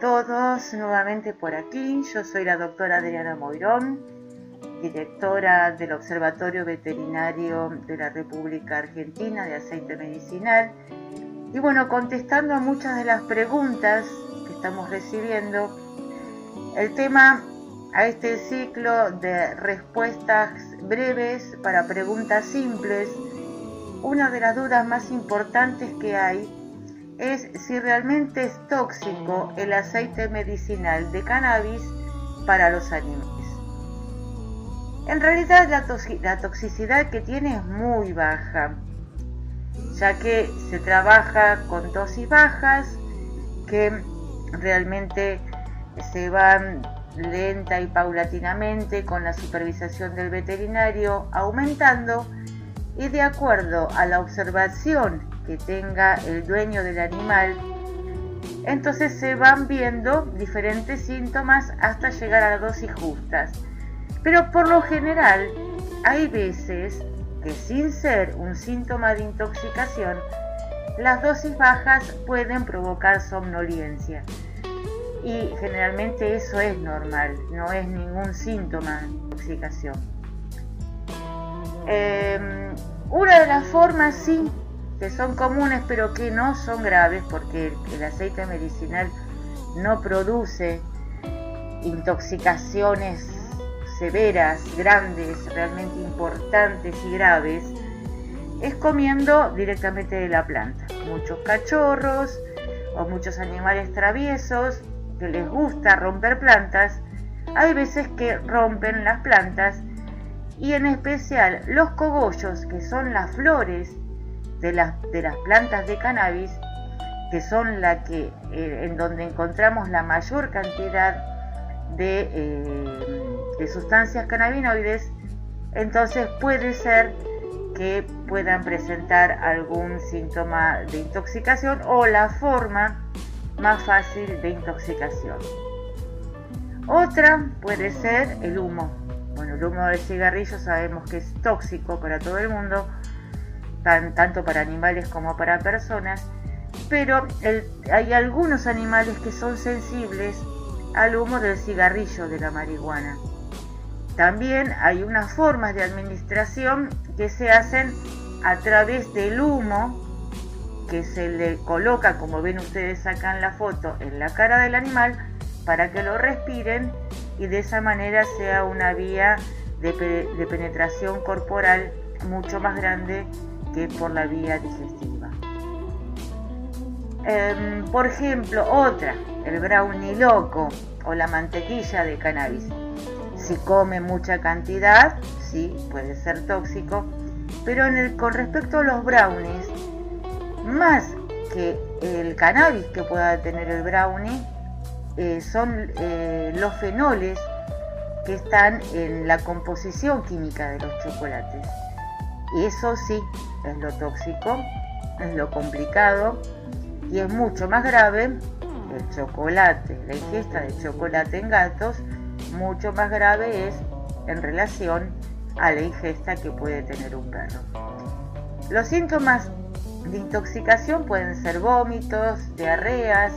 todos, nuevamente por aquí. Yo soy la doctora Adriana Moirón, directora del Observatorio Veterinario de la República Argentina de Aceite Medicinal. Y bueno, contestando a muchas de las preguntas que estamos recibiendo, el tema a este ciclo de respuestas breves para preguntas simples, una de las dudas más importantes que hay es si realmente es tóxico el aceite medicinal de cannabis para los animales. En realidad la, toxicidad que tiene es muy baja, ya que se trabaja con dosis bajas que realmente se van lenta y paulatinamente con la supervisación del veterinario aumentando y de acuerdo a la observación que tenga el dueño del animal, entonces se van viendo diferentes síntomas hasta llegar a dosis justas. Pero por lo general hay veces que sin ser un síntoma de intoxicación, las dosis bajas pueden provocar somnolencia. Y generalmente eso es normal, no es ningún síntoma de intoxicación. Em, una de las formas sí que son comunes pero que no son graves porque el aceite medicinal no produce intoxicaciones severas, grandes, realmente importantes y graves, es comiendo directamente de la planta. Muchos cachorros o muchos animales traviesos que les gusta romper plantas, hay veces que rompen las plantas y en especial los cogollos, que son las flores de las, de las plantas de cannabis, que son la que, eh, en donde encontramos la mayor cantidad de, eh, de sustancias cannabinoides, entonces puede ser que puedan presentar algún síntoma de intoxicación o la forma más fácil de intoxicación. Otra puede ser el humo. El humo del cigarrillo sabemos que es tóxico para todo el mundo, tanto para animales como para personas, pero hay algunos animales que son sensibles al humo del cigarrillo de la marihuana. También hay unas formas de administración que se hacen a través del humo que se le coloca, como ven ustedes acá en la foto, en la cara del animal para que lo respiren y de esa manera sea una vía de, penetración corporal mucho más grande que por la vía digestiva. Em, por ejemplo, otra, el brownie loco o la mantequilla de cannabis. Si come mucha cantidad, sí, puede ser tóxico, pero con respecto a los brownies, más que el cannabis que pueda tener el brownie, eh, son eh, los fenoles que están en la composición química de los chocolates. Eso sí, es lo tóxico, es lo complicado y es mucho más grave el chocolate, la ingesta de chocolate en gatos, mucho más grave es en relación a la ingesta que puede tener un perro. Los síntomas de intoxicación pueden ser vómitos, diarreas,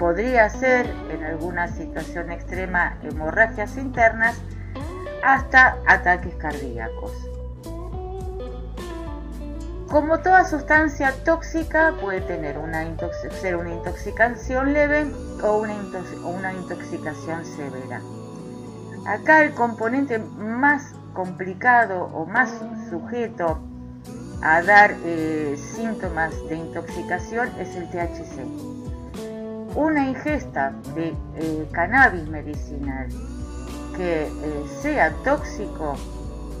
podría ser en alguna situación extrema hemorragias internas, hasta ataques cardíacos. Como toda sustancia tóxica puede tener una ser una intoxicación leve o una, una intoxicación severa. Acá el componente más complicado o más sujeto a dar eh, síntomas de intoxicación es el THC. Una ingesta de eh, cannabis medicinal que eh, sea tóxico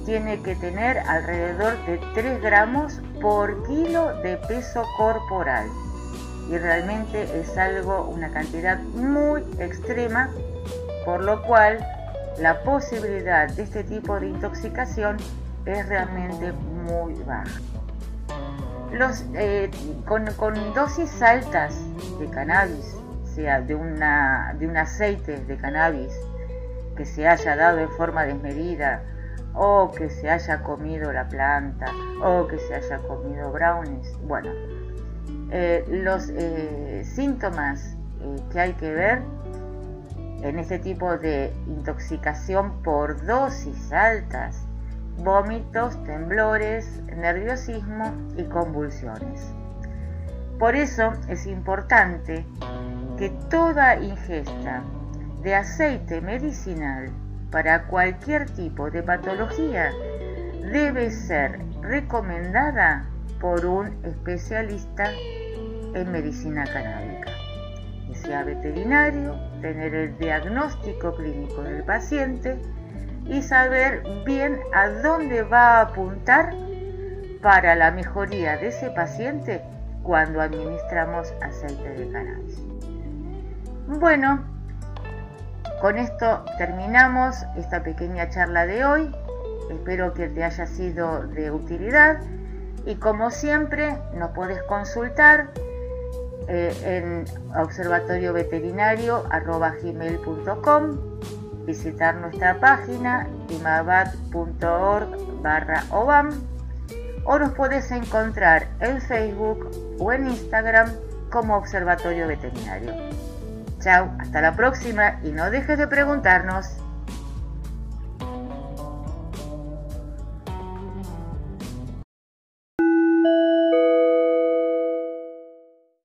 tiene que tener alrededor de 3 gramos por kilo de peso corporal. Y realmente es algo, una cantidad muy extrema, por lo cual la posibilidad de este tipo de intoxicación es realmente muy baja. Eh, con, dosis altas de cannabis, de un aceite de cannabis que se haya dado en forma desmedida o que se haya comido la planta, o que se haya comido brownies. Bueno, eh, los eh, síntomas eh, que hay que ver en este tipo de intoxicación por dosis altas, vómitos, temblores, nerviosismo y convulsiones. Por eso es importante que toda ingesta de aceite medicinal para cualquier tipo de patología debe ser recomendada por un especialista en medicina canábica, que sea veterinario, tener el diagnóstico clínico del paciente y saber bien a dónde va a apuntar para la mejoría de ese paciente cuando administramos aceite de cannabis. Bueno, con esto terminamos esta pequeña charla de hoy. Espero que te haya sido de utilidad y como siempre nos puedes consultar eh, en observatorioveterinario.gmail.com visitar nuestra página imabat.org barra obam o nos puedes encontrar en Facebook o en Instagram como Observatorio Veterinario. Chao, hasta la próxima y no dejes de preguntarnos.